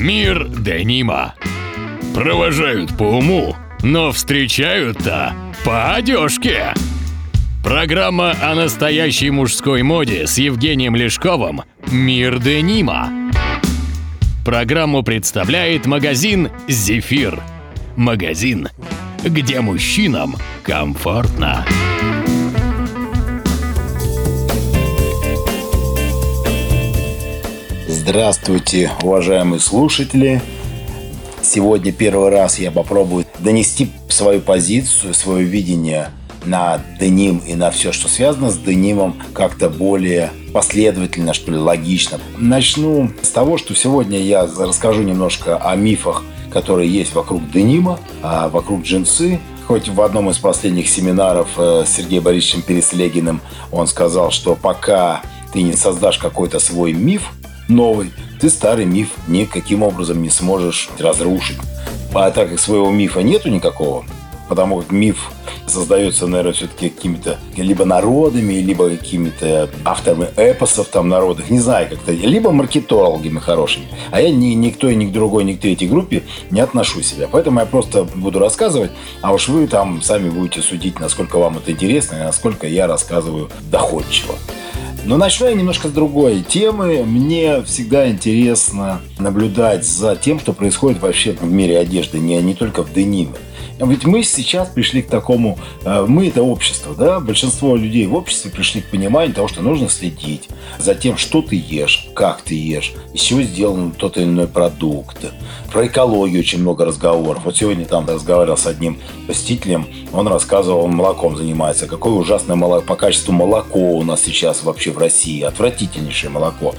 Мир Денима. Провожают по уму, но встречают-то по одежке. Программа о настоящей мужской моде с Евгением Лешковым «Мир Денима». Программу представляет магазин «Зефир». Магазин, где мужчинам комфортно. Здравствуйте, уважаемые слушатели. Сегодня первый раз я попробую донести свою позицию, свое видение на деним и на все, что связано с денимом, как-то более последовательно, что ли, логично. Начну с того, что сегодня я расскажу немножко о мифах, которые есть вокруг денима, а вокруг джинсы. Хоть в одном из последних семинаров э, с Сергеем Борисовичем Переслегиным он сказал, что пока ты не создашь какой-то свой миф, новый, ты старый миф никаким образом не сможешь разрушить. А так как своего мифа нету никакого, потому как миф создается, наверное, все-таки какими-то либо народами, либо какими-то авторами эпосов там народных, не знаю, как-то, либо маркетологами хорошими. А я ни, никто и ни к другой, ни к третьей группе не отношу себя. Поэтому я просто буду рассказывать, а уж вы там сами будете судить, насколько вам это интересно и насколько я рассказываю доходчиво. Но начну я немножко с другой темы. Мне всегда интересно наблюдать за тем, что происходит вообще в мире одежды, не, не только в дениме. Ведь мы сейчас пришли к такому, э, мы это общество, да, большинство людей в обществе пришли к пониманию того, что нужно следить за тем, что ты ешь, как ты ешь, из чего сделан тот или иной продукт. Про экологию очень много разговоров. Вот сегодня там разговаривал с одним посетителем, он рассказывал, он молоком занимается, какое ужасное молоко, по качеству молоко у нас сейчас вообще в России, отвратительнейшее молоко.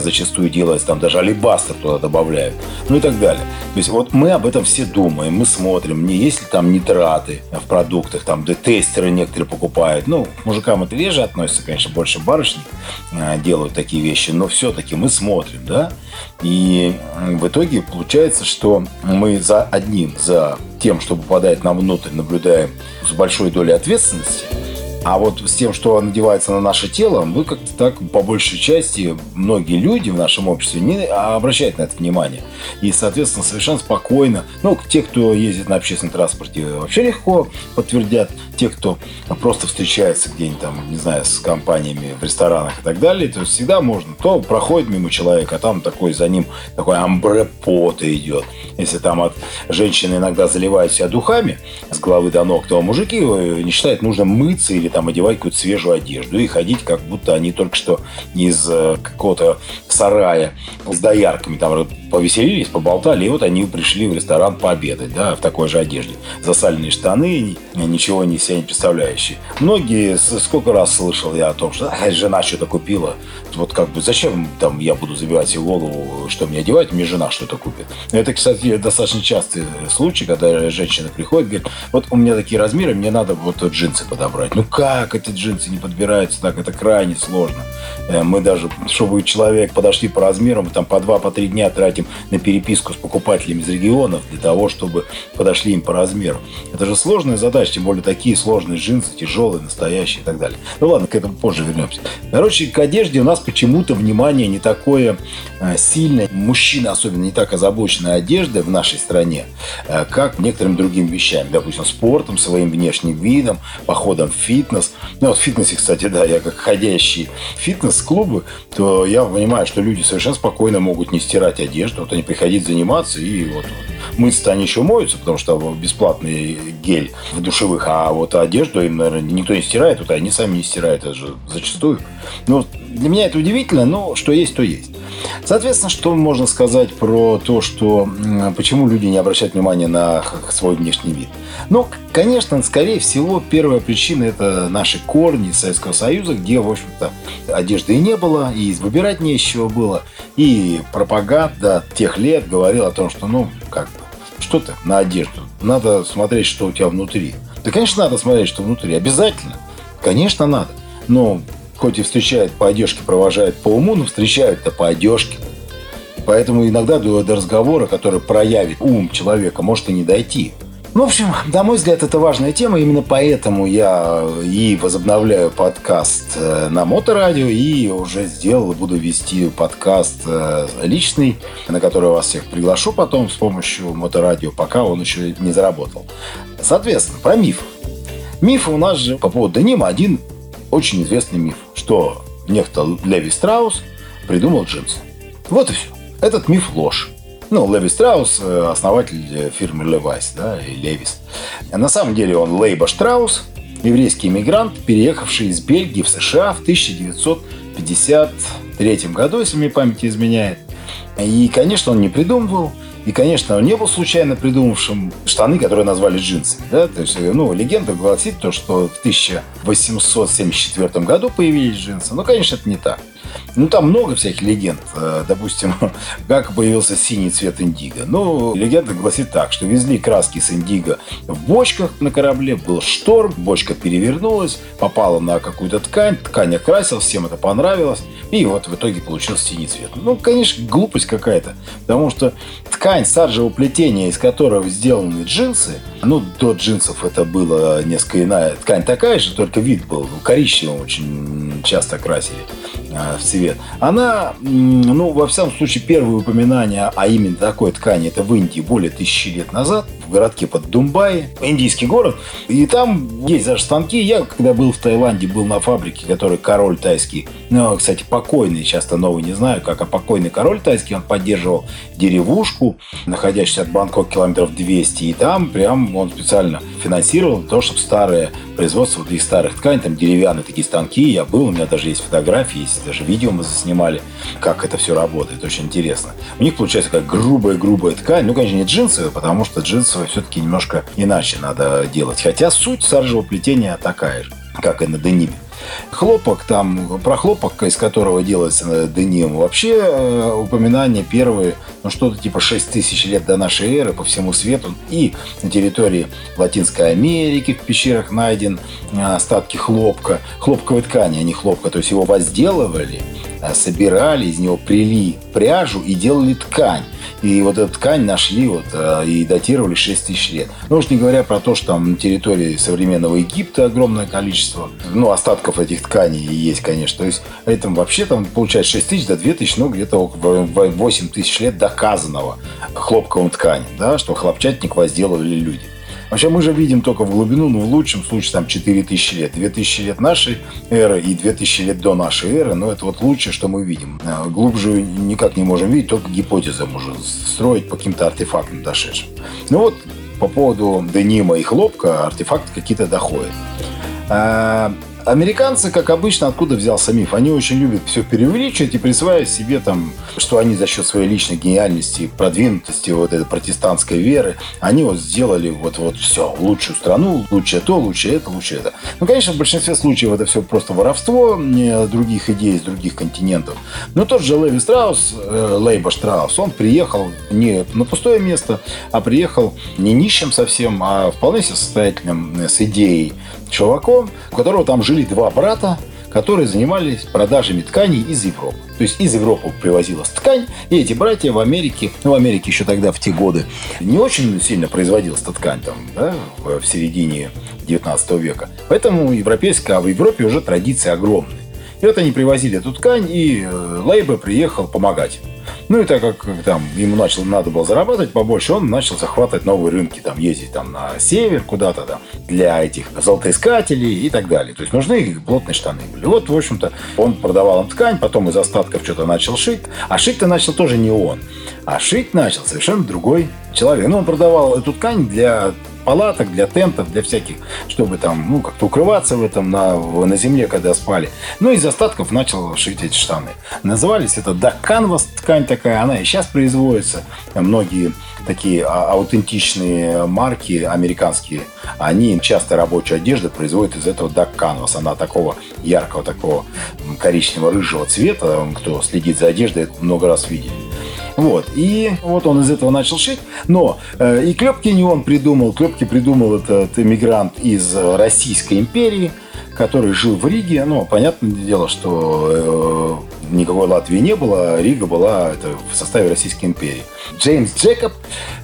Зачастую делается, там даже алибастер туда добавляют, ну и так далее. То есть вот мы об этом все думаем, мы смотрим, не есть ли там нитраты в продуктах, там да, тестеры некоторые покупают. Ну, мужикам это реже относится, конечно, больше барышни э, делают такие вещи, но все-таки мы смотрим, да, и в итоге получается, что мы за одним, за тем, что попадает нам внутрь, наблюдаем с большой долей ответственности – а вот с тем, что надевается на наше тело, мы как-то так, по большей части, многие люди в нашем обществе не обращают на это внимание. И, соответственно, совершенно спокойно, ну, те, кто ездит на общественном транспорте, вообще легко подтвердят. Те, кто просто встречается где-нибудь там, не знаю, с компаниями в ресторанах и так далее, то всегда можно. То проходит мимо человека, а там такой за ним такой амбре пота идет. Если там от женщины иногда заливают себя духами с головы до ног, то мужики не считают нужно мыться или там одевать какую-то свежую одежду и ходить, как будто они только что из э, какого-то сарая с доярками там повеселились, поболтали, и вот они пришли в ресторан пообедать, да, в такой же одежде. Засаленные штаны, ничего не себя не представляющие. Многие, сколько раз слышал я о том, что а, жена что-то купила, вот как бы зачем там я буду забивать себе голову, что мне одевать, мне жена что-то купит. Это, кстати, достаточно частый случай, когда женщина приходит, говорит, вот у меня такие размеры, мне надо вот джинсы подобрать. Ну как эти джинсы не подбираются так? Это крайне сложно. Э, мы даже, чтобы человек подошли по размерам, там по два, по три дня тратим на переписку с покупателями из регионов для того, чтобы подошли им по размеру. Это же сложная задача, тем более такие сложные джинсы, тяжелые, настоящие и так далее. Ну ладно, к этому позже вернемся. Короче, к одежде у нас почему-то внимание не такое э, сильное. Мужчины особенно не так озабочены одеждой в нашей стране, э, как некоторым другим вещам. Допустим, спортом, своим внешним видом, походом в фитнес. Ну вот в фитнесе, кстати, да, я как ходящий фитнес-клубы, то я понимаю, что люди совершенно спокойно могут не стирать одежду. Вот они приходить заниматься и вот, вот мыться они еще моются, потому что бесплатный гель в душевых, а вот одежду им, наверное, никто не стирает, вот они сами не стирают, это же зачастую. Ну, для меня это удивительно, но что есть, то есть. Соответственно, что можно сказать про то, что почему люди не обращают внимания на свой внешний вид? Ну, конечно, скорее всего, первая причина – это наши корни Советского Союза, где, в общем-то, одежды и не было, и выбирать не из чего было. И пропаганда тех лет говорила о том, что, ну, как бы, что ты на одежду? Надо смотреть, что у тебя внутри. Да, конечно, надо смотреть, что внутри. Обязательно. Конечно, надо. Но хоть и встречают по одежке, провожают по уму, но встречают-то по одежке. Поэтому иногда до, до разговора, который проявит ум человека, может и не дойти. Ну, в общем, на мой взгляд, это важная тема. Именно поэтому я и возобновляю подкаст э, на Моторадио, и уже сделал, буду вести подкаст э, личный, на который вас всех приглашу потом с помощью Моторадио, пока он еще не заработал. Соответственно, про миф. Миф у нас же по поводу денима один очень известный миф, что некто Леви Страус придумал джинсы. Вот и все. Этот миф ложь. Ну, Леви Страус, э, основатель фирмы Levi's, да, и Левис. На самом деле он Лейба Штраус, еврейский иммигрант, переехавший из Бельгии в США в 1953 году, если мне память изменяет. И, конечно, он не придумывал. И, конечно, он не был случайно придумавшим штаны, которые назвали джинсами. Да? То есть, ну, легенда гласит то, что в 1874 году появились джинсы. Но, конечно, это не так. Ну, там много всяких легенд. Э, допустим, как появился синий цвет индиго. Ну, легенда гласит так, что везли краски с индиго в бочках на корабле, был шторм, бочка перевернулась, попала на какую-то ткань, ткань окрасилась, всем это понравилось, и вот в итоге получился синий цвет. Ну, конечно, глупость какая-то, потому что ткань саджевого плетения, из которого сделаны джинсы, ну, до джинсов это было несколько иная ткань такая же, только вид был коричневым очень часто красили э, в цвет. Она, ну, во всяком случае, первые упоминания о именно такой ткани это в Индии более тысячи лет назад, городке под Думбай, индийский город. И там есть даже станки. Я, когда был в Таиланде, был на фабрике, который король тайский, ну, кстати, покойный, часто новый не знаю, как, а покойный король тайский, он поддерживал деревушку, находящуюся от Бангкока километров 200, и там прям он специально финансировал то, чтобы старое производство вот из старых тканей, там деревянные такие станки, я был, у меня даже есть фотографии, есть даже видео мы заснимали, как это все работает, очень интересно. У них получается как грубая-грубая ткань, ну, конечно, не джинсовая, потому что джинсовая все-таки немножко иначе надо делать, хотя суть саржевого плетения такая же, как и на дениме. Хлопок там, про хлопок, из которого делается деним, вообще э, упоминания первые, ну что-то типа 6 тысяч лет до нашей эры по всему свету. И на территории Латинской Америки в пещерах найден э, остатки хлопка, хлопковой ткани, а не хлопка. То есть его возделывали, э, собирали, из него прили пряжу и делали ткань. И вот эту ткань нашли вот, э, и датировали 6 тысяч лет. Ну уж не говоря про то, что там на территории современного Египта огромное количество, ну, остатков этих тканей есть, конечно. То есть это вообще там получается 6 тысяч до 2 тысяч, ну, где-то около 8 тысяч лет доказанного хлопковым ткани, да, что хлопчатник возделывали люди. Вообще мы же видим только в глубину, ну, в лучшем случае, там, 4000 лет. 2000 лет нашей эры и 2000 лет до нашей эры, но это вот лучшее, что мы видим. А, глубже никак не можем видеть, только гипотезы можем строить по каким-то артефактам дошедшим. Ну вот, по поводу денима и хлопка артефакты какие-то доходят. Американцы, как обычно, откуда взялся миф? Они очень любят все преувеличивать и присваивать себе там, что они за счет своей личной гениальности, продвинутости вот этой протестантской веры, они вот сделали вот, вот все, лучшую страну, лучшее то, лучшее это, лучшее это. Ну, конечно, в большинстве случаев это все просто воровство других идей из других континентов. Но тот же Леви Страус, э, Лейба Штраус, он приехал не на пустое место, а приехал не нищим совсем, а вполне состоятельным с идеей чуваком, у которого там жили два брата, которые занимались продажами тканей из Европы. То есть из Европы привозилась ткань, и эти братья в Америке, ну, в Америке еще тогда в те годы не очень сильно производилась эта ткань там, да, в середине 19 века. Поэтому европейская, а в Европе уже традиции огромные. И вот они привозили эту ткань, и э, Лейба приехал помогать. Ну и так как там ему начал, надо было зарабатывать побольше, он начал захватывать новые рынки, там ездить там на север куда-то там для этих золотоискателей и так далее. То есть нужны плотные штаны были. Вот, в общем-то, он продавал им ткань, потом из остатков что-то начал шить. А шить-то начал тоже не он. А шить начал совершенно другой человек. Ну, он продавал эту ткань для палаток, для тентов, для всяких, чтобы там, ну, как-то укрываться в этом на, на земле, когда спали. Ну, из остатков начал шить эти штаны. Назывались это да, канвас ткань такая, она и сейчас производится. Многие такие а, аутентичные марки американские, они часто рабочую одежду производят из этого Duck Canvas. Она такого яркого, такого коричнево-рыжего цвета. Кто следит за одеждой, много раз видели. Вот. И вот он из этого начал шить. Но э, и клепки не он придумал. Клепки придумал этот иммигрант из Российской империи, который жил в Риге. Ну, понятное дело, что э, никакой Латвии не было, Рига была это, в составе Российской империи. Джеймс Джекоб,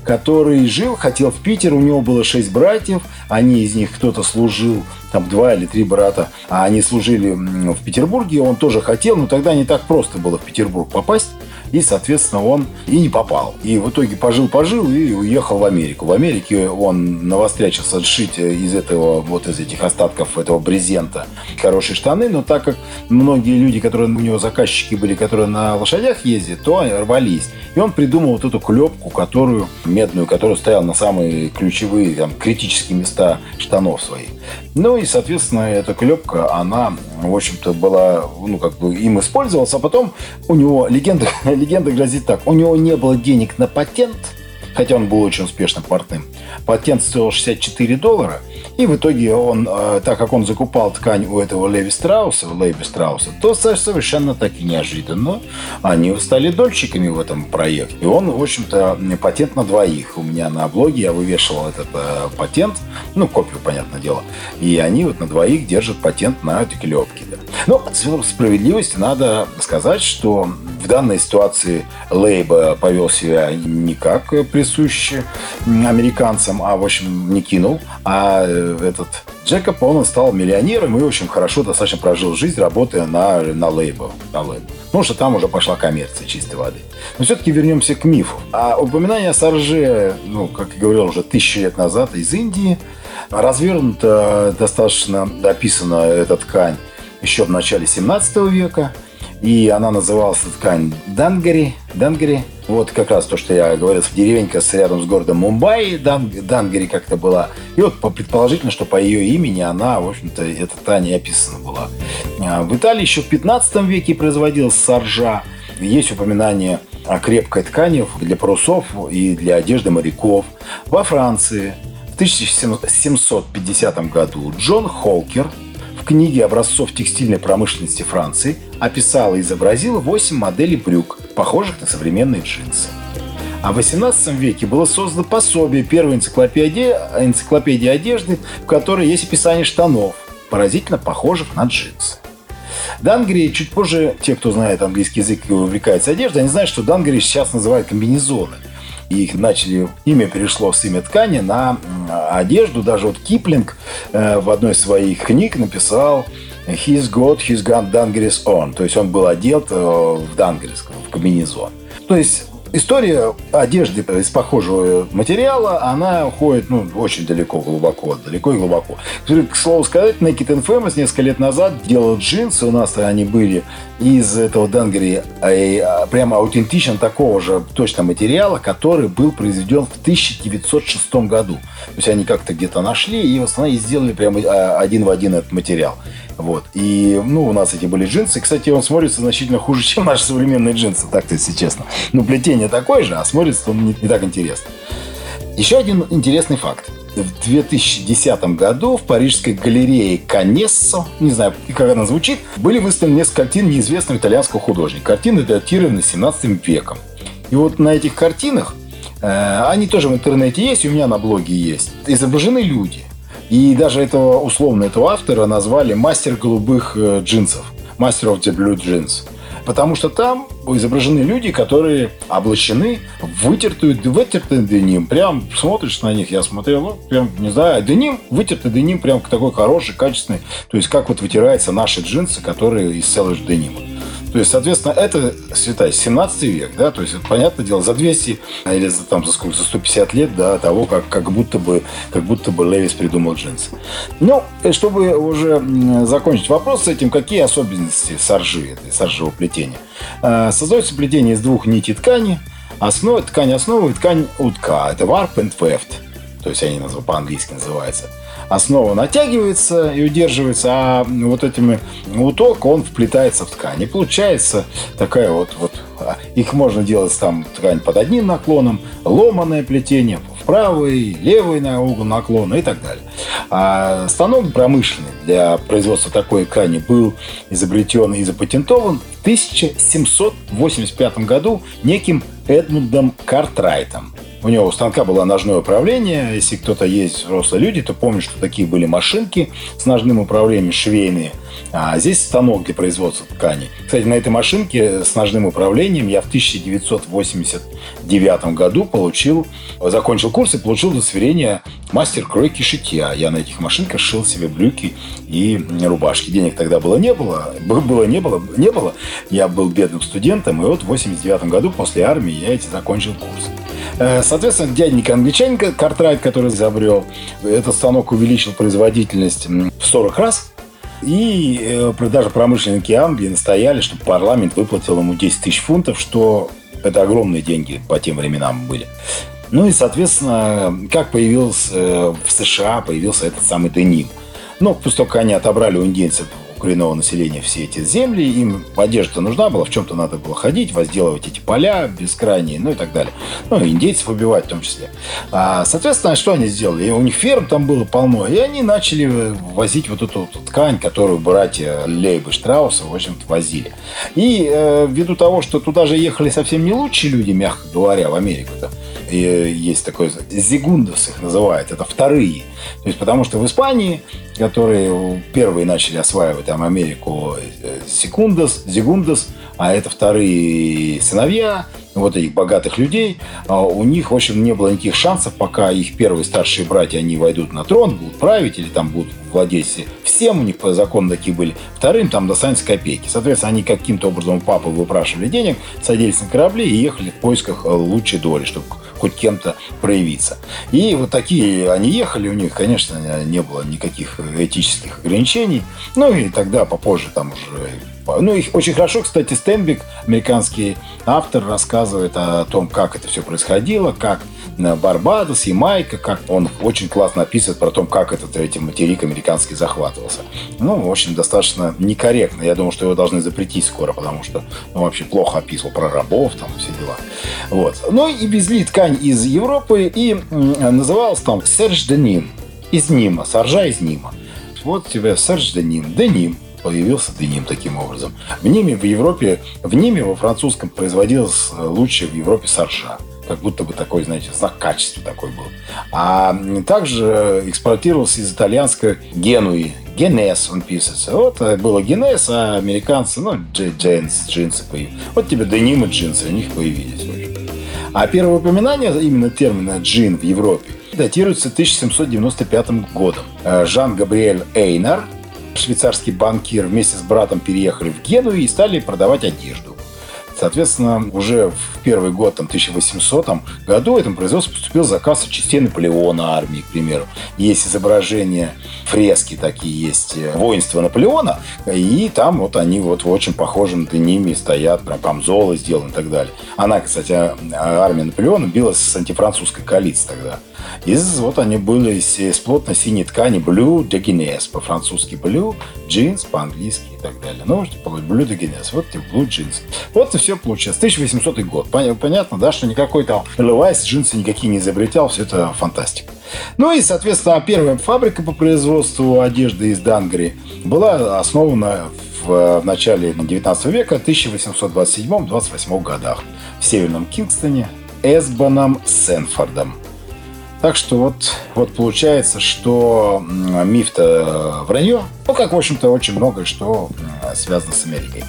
который жил, хотел в Питер, у него было шесть братьев, они из них кто-то служил, там два или три брата, а они служили в Петербурге, он тоже хотел, но тогда не так просто было в Петербург попасть и, соответственно, он и не попал. И в итоге пожил-пожил и уехал в Америку. В Америке он навострячился сшить из этого, вот из этих остатков этого брезента хорошие штаны, но так как многие люди, которые у него заказчики были, которые на лошадях ездят, то они рвались. И он придумал вот эту клепку, которую, медную, которую ставил на самые ключевые, там, критические места штанов своих. Ну и, соответственно, эта клепка, она, в общем-то, была, ну, как бы им использовалась, а потом у него, легенда, легенда гласит так, у него не было денег на патент, хотя он был очень успешным портным. Патент стоил 64 доллара, и в итоге он, э, так как он закупал ткань у этого Леви Страуса, Леви Страуса, то совершенно так и неожиданно они стали дольщиками в этом проекте. И он, в общем-то, патент на двоих. У меня на блоге я вывешивал этот э, патент, ну, копию, понятное дело. И они вот на двоих держат патент на эти клепки. Да. Но ну, справедливости надо сказать, что в данной ситуации Лейба повел себя не как присуще американцам, а, в общем, не кинул, а э, этот Джекоб, он стал миллионером и очень хорошо достаточно прожил жизнь, работая на, на лейбл. На лейбл. Потому что там уже пошла коммерция чистой воды. Но все-таки вернемся к мифу. А упоминание о Сарже, ну, как я говорил, уже тысячи лет назад из Индии, развернуто достаточно описана эта ткань еще в начале 17 века – и она называлась ткань Дангари. Дангари. Вот как раз то, что я говорил, деревенька с рядом с городом Мумбаи, Дан, Дангари как-то была. И вот предположительно, что по ее имени она, в общем-то, эта ткань описана была. А, в Италии еще в 15 веке производилась саржа. Есть упоминание о крепкой ткани для парусов и для одежды моряков. Во Франции в 1750 году Джон Холкер – книге образцов текстильной промышленности Франции описал и изобразил 8 моделей брюк, похожих на современные джинсы. А в 18 веке было создано пособие первой энциклопедии, энциклопедии одежды, в которой есть описание штанов, поразительно похожих на джинсы. Дангри, чуть позже, те, кто знает английский язык и увлекается одеждой, они знают, что Дангри сейчас называют комбинезоны – и их начали, имя перешло с имя ткани на одежду. Даже вот Киплинг э, в одной из своих книг написал «He's got his gun Dangeris on», то есть он был одет э, в Дангрис, в комбинезон. То есть История одежды из похожего материала, она уходит ну, очень далеко, глубоко, далеко и глубоко. К слову сказать, Naked and Famous несколько лет назад делал джинсы, у нас они были из этого Дангери, а, прямо аутентичен такого же точно материала, который был произведен в 1906 году. То есть они как-то где-то нашли и в основном сделали прямо а, один в один этот материал. Вот. И, ну, у нас эти были джинсы. Кстати, он смотрится значительно хуже, чем наши современные джинсы, так-то, если честно. Ну, плетение такое же, а смотрится он не, не так интересно. Еще один интересный факт. В 2010 году в парижской галерее Канессо, не знаю, как она звучит, были выставлены несколько картин неизвестного итальянского художника. Картины датированы 17 веком. И вот на этих картинах, э, они тоже в интернете есть, у меня на блоге есть, изображены люди. И даже этого, условно, этого автора назвали мастер голубых э, джинсов. Master of the Blue Jeans. Потому что там изображены люди, которые облачены вытертую, вытертый деним. Прям смотришь на них, я смотрел, ну, прям, не знаю, деним, вытертый деним, прям такой хороший, качественный. То есть, как вот вытираются наши джинсы, которые из целого денима. То есть, соответственно, это, считай, 17 век, да, то есть, это, понятное дело, за 200 или за, там, за сколько, за 150 лет до того, как, как, будто бы, как будто бы Левис придумал джинсы. Ну, чтобы уже закончить вопрос с этим, какие особенности саржи, этой саржевого плетения? Э, создается плетение из двух нитей ткани, основа, ткань основы и ткань утка. Это warp and weft, то есть они по-английски называются основа натягивается и удерживается, а вот этими уток он вплетается в ткань. И получается такая вот, вот а, их можно делать там ткань под одним наклоном, ломаное плетение, в правый, левый на угол наклона и так далее. А станок промышленный для производства такой ткани был изобретен и запатентован в 1785 году неким Эдмундом Картрайтом. У него у станка было ножное управление. Если кто-то есть взрослые люди, то помнят, что такие были машинки с ножным управлением швейные – А здесь станок для производства тканей. Кстати, на этой машинке с ножным управлением я в 1989 году получил, закончил курс и получил удостоверение мастер кройки шитья. Я на этих машинках шил себе брюки и рубашки. Денег тогда было не было. Было не было, не было. Я был бедным студентом, и вот в 89 году после армии я эти закончил курс. Э, соответственно, дяденька англичанин Картрайт, который изобрел, этот станок увеличил производительность в 40 раз. И э, даже промышленники Англии настояли, чтобы парламент выплатил ему 10 тысяч фунтов, что это огромные деньги по тем временам были. Ну и, соответственно, как появился э, в США, появился этот самый деним. Ну, после того, как они отобрали у индейцев коренного населения все эти земли, им одежда нужна была, в чем-то надо было ходить, возделывать эти поля бескрайние, ну и так далее. Ну, индейцев убивать в том числе. А, соответственно, что они сделали? У них ферм там было полно, и они начали возить вот эту, эту ткань, которую братья Лейб и Штрауса, в общем-то, возили. И э, ввиду того, что туда же ехали совсем не лучшие люди, мягко говоря, в Америку-то, есть такой зигундос их называют, это вторые. То есть потому что в Испании, которые первые начали осваивать там Америку, э, секундос, зигундос, а это вторые сыновья, вот этих богатых людей, а у них, в общем, не было никаких шансов, пока их первые старшие братья, они войдут на трон, будут править или там будут владеть всем, у них по такие были. Вторым там достанется копейки. Соответственно, они каким-то образом у папы выпрашивали денег, садились на корабли и ехали в поисках э, лучшей доли, чтобы хоть кем-то проявиться. И вот такие они ехали, у них, конечно, не было никаких этических ограничений. Ну и тогда попозже там уже ну, их очень хорошо, кстати, Стенбик, американский автор, рассказывает о том, как это все происходило, как Барбадос, Ямайка, как он очень классно описывает про то, как этот эти материк американский захватывался. Ну, в общем, достаточно некорректно. Я думаю, что его должны запретить скоро, потому что он вообще плохо описывал про рабов, там все дела. Вот. Ну и везли ткань из Европы и называлась там Серж Деним. Из Нима, саржа из Нима. Вот тебе Серж Деним. Деним появился деним таким образом. В Ниме в Европе, в Ниме во французском производилось лучше в Европе саржа как будто бы такой, знаете, знак качества такой был. А также экспортировался из итальянской Генуи. Генес он писается. Вот э, было Генес, а американцы, ну, джинс, джинсы появились. Вот тебе деним и джинсы, у них появились. А первое упоминание именно термина джин в Европе датируется 1795 годом. Э, Жан-Габриэль Эйнар – швейцарский банкир вместе с братом переехали в Гену и стали продавать одежду. Соответственно, уже в первый год, там, 1800 году, в этом производстве поступил заказ частей Наполеона армии, к примеру. Есть изображения, фрески такие есть, э, воинства Наполеона, и там вот они вот очень похожем ними стоят, прям камзолы сделаны и так далее. Она, кстати, а, армия Наполеона билась с антифранцузской коалицией тогда. Из, вот они были из, из плотно синей ткани blue de Guinness, по-французски blue, jeans по-английски и так далее. Ну, de Guinness, вот тебе blue jeans. Вот и все получилось. 1800 год. Понятно, да, что никакой там Levi's джинсы никакие не изобретал, все это фантастика. Ну и, соответственно, первая фабрика по производству одежды из Дангри была основана в, в начале 19 века, 1827-28 годах в Северном Кингстоне Эсбоном Сенфордом. Так что вот, вот получается, что миф-то вранье. Ну, как, в общем-то, очень многое, что связано с Америкой.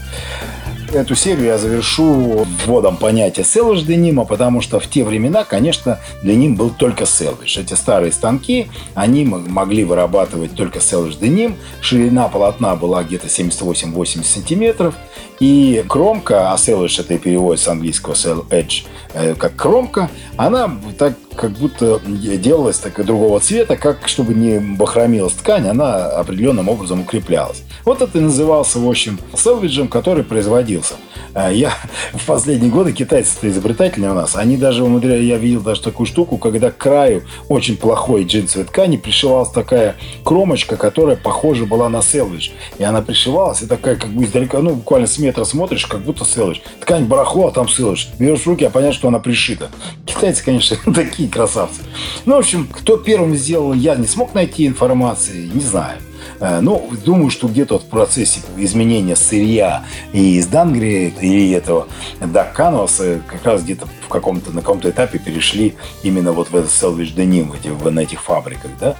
Эту серию я завершу вводом понятия селвидж денима, потому что в те времена, конечно, деним был только селвидж. Эти старые станки, они могли вырабатывать только селвидж деним. Ширина полотна была где-то 78-80 сантиметров. И кромка, а селвидж это переводится с английского sell edge, э, как кромка, она так как будто делалась так другого цвета, как чтобы не бахромилась ткань, она определенным образом укреплялась. Вот это и назывался, в общем, селвиджем, который производился. А я в последние годы, китайцы-то изобретательные у нас, они даже умудряли, я видел даже такую штуку, когда к краю очень плохой джинсовой ткани пришивалась такая кромочка, которая похожа была на селвидж. И она пришивалась, и такая как бы издалека, ну, буквально с метра смотришь, как будто селвидж. Ткань барахло, а там селвидж. Берешь руки, а понятно, что она пришита. Китайцы, конечно, такие красавцы. Ну, в общем, кто первым сделал, я не смог найти информации, не знаю. Э, ну, думаю, что где-то в процессе изменения сырья и из Дангрии, и этого Canvas как раз где-то в каком-то, на каком-то этапе перешли именно вот в этот Selvedge Denim, эти, в, на этих фабриках, да,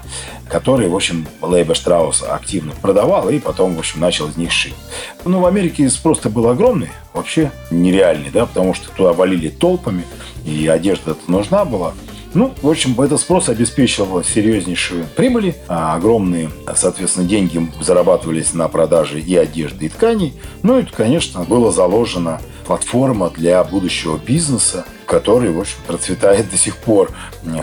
которые, в общем, Лейбе Штраус активно продавал и потом, в общем, начал из них шить. Ну, в Америке спрос-то был огромный, вообще нереальный, да, потому что туда валили толпами, и одежда нужна была. Ну, в общем, этот спрос обеспечивал серьезнейшую прибыли, а огромные, соответственно, деньги зарабатывались на продаже и одежды, и тканей. Ну, и, конечно, была заложена платформа для будущего бизнеса, который, в общем, процветает до сих пор.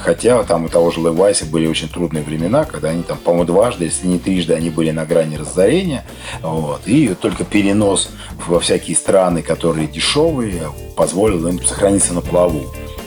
Хотя там у того же Левайса были очень трудные времена, когда они там, по-моему, дважды, если не трижды, они были на грани разорения. Вот. И только перенос во всякие страны, которые дешевые, позволил им сохраниться на плаву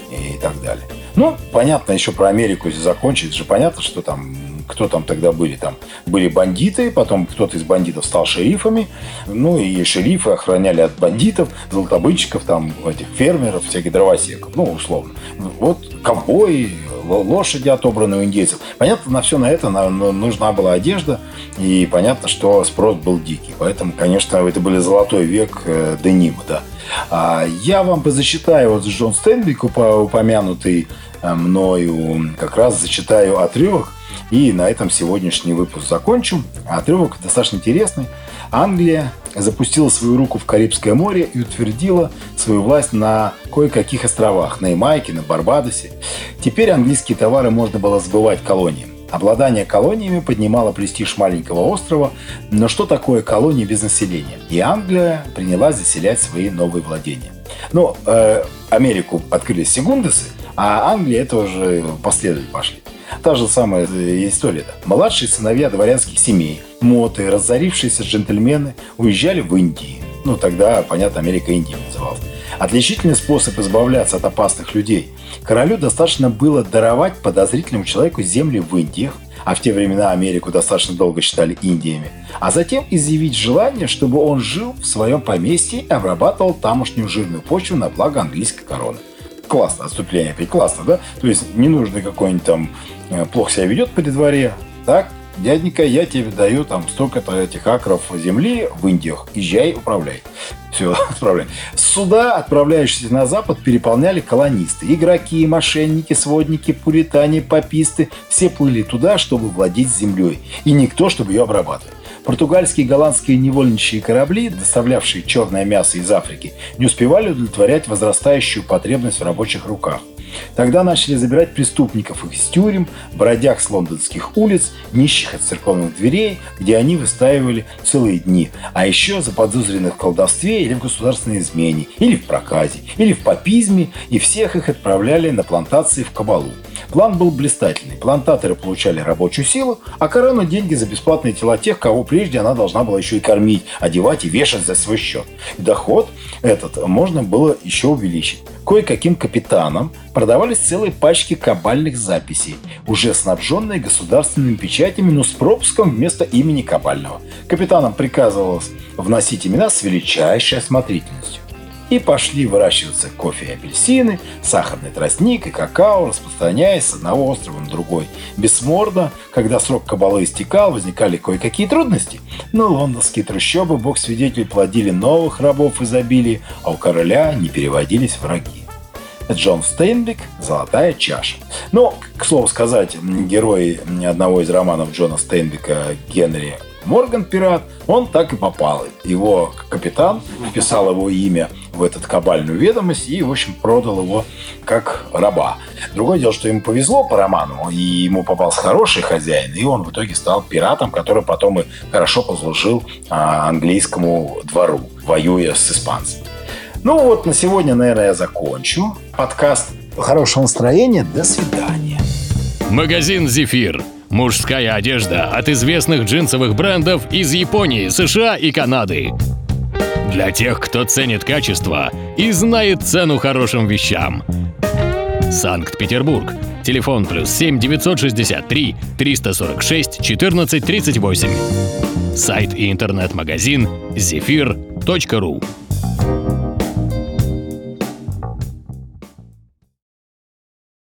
и так далее. Ну, понятно, еще про Америку закончить же понятно, что там кто там тогда были? Там были бандиты, потом кто-то из бандитов стал шерифами, ну и шерифы охраняли от бандитов, золотобытчиков, там этих фермеров, всяких дровосеков, ну, условно. Вот ковбои, лошади, отобранные у индейцев. Понятно, на все на это нужна была одежда, и понятно, что спрос был дикий. Поэтому, конечно, это были золотой век э, денима, да. А я вам позачитаю вот Джон Стенбик, упомянутый э, мною, как раз зачитаю отрывок, и на этом сегодняшний выпуск закончим. Отрывок достаточно интересный. Англия запустила свою руку в Карибское море и утвердила свою власть на кое-каких островах, на Ямайке, на Барбадосе. Теперь английские товары можно было сбывать колониям. Обладание колониями поднимало престиж маленького острова, но что такое колонии без населения? И Англия принялась заселять свои новые владения. Ну, э, Америку открыли секундесы, а Англия уже последовали пошли. Та же самая э, история. Да. Младшие сыновья дворянских семей, моты, разорившиеся джентльмены уезжали в Индию. Ну, тогда, понятно, Америка Индия называлась. Отличительный способ избавляться от опасных людей. Королю достаточно было даровать подозрительному человеку земли в Индиях, а в те времена Америку достаточно долго считали Индиями, а затем изъявить желание, чтобы он жил в своем поместье и обрабатывал тамошнюю жирную почву на благо английской короны. Классно, отступление опять классно, да? То есть не нужно какой-нибудь там плохо себя ведет при дворе, так? Дяденька, я тебе даю там столько-то этих акров земли в Индиях, езжай, управляй. Все, отправляй. Суда, отправляющиеся на Запад, переполняли колонисты. Игроки, мошенники, сводники, пуритане, пописты. Все плыли туда, чтобы владеть землей. И никто, чтобы ее обрабатывать. Португальские и голландские невольничьи корабли, доставлявшие черное мясо из Африки, не успевали удовлетворять возрастающую потребность в рабочих руках. Тогда начали забирать преступников из тюрем, бродяг с лондонских улиц, нищих от церковных дверей, где они выстаивали целые дни, а еще заподозренных в колдовстве или в государственной измене, или в проказе, или в папизме, и всех их отправляли на плантации в Кабалу. План был блистательный. Плантаторы получали рабочую силу, а корона – деньги за бесплатные тела тех, кого прежде она должна была еще и кормить, одевать и вешать за свой счет. Доход этот можно было еще увеличить. Кое-каким капитанам продавались целые пачки кабальных записей, уже снабженные государственными печатями, но с пропуском вместо имени кабального. Капитанам приказывалось вносить имена с величайшей осмотрительностью и пошли выращиваться кофе и апельсины, сахарный тростник и какао, распространяясь с одного острова на другой. Бессморно, когда срок кабалы истекал, возникали кое-какие трудности, но лондонские трущобы, бог свидетель, плодили новых рабов изобилия, а у короля не переводились враги. Джон Стейнбек «Золотая чаша». Но, к слову сказать, герой одного из романов Джона Стейнбека Генри Морган Пират, он так и попал. Его капитан вписал его имя в этот кабальную ведомость и, в общем, продал его как раба. Другое дело, что ему повезло по роману, и ему попался хороший хозяин, и он в итоге стал пиратом, который потом и хорошо послужил а, английскому двору, воюя с испанцами. Ну вот на сегодня, наверное, я закончу подкаст. Хорошего настроения. До свидания. Магазин «Зефир». Мужская одежда от известных джинсовых брендов из Японии, США и Канады. Для тех, кто ценит качество и знает цену хорошим вещам. Санкт-Петербург. Телефон плюс 7 963 346 14 38. Сайт и интернет-магазин zephyr.ru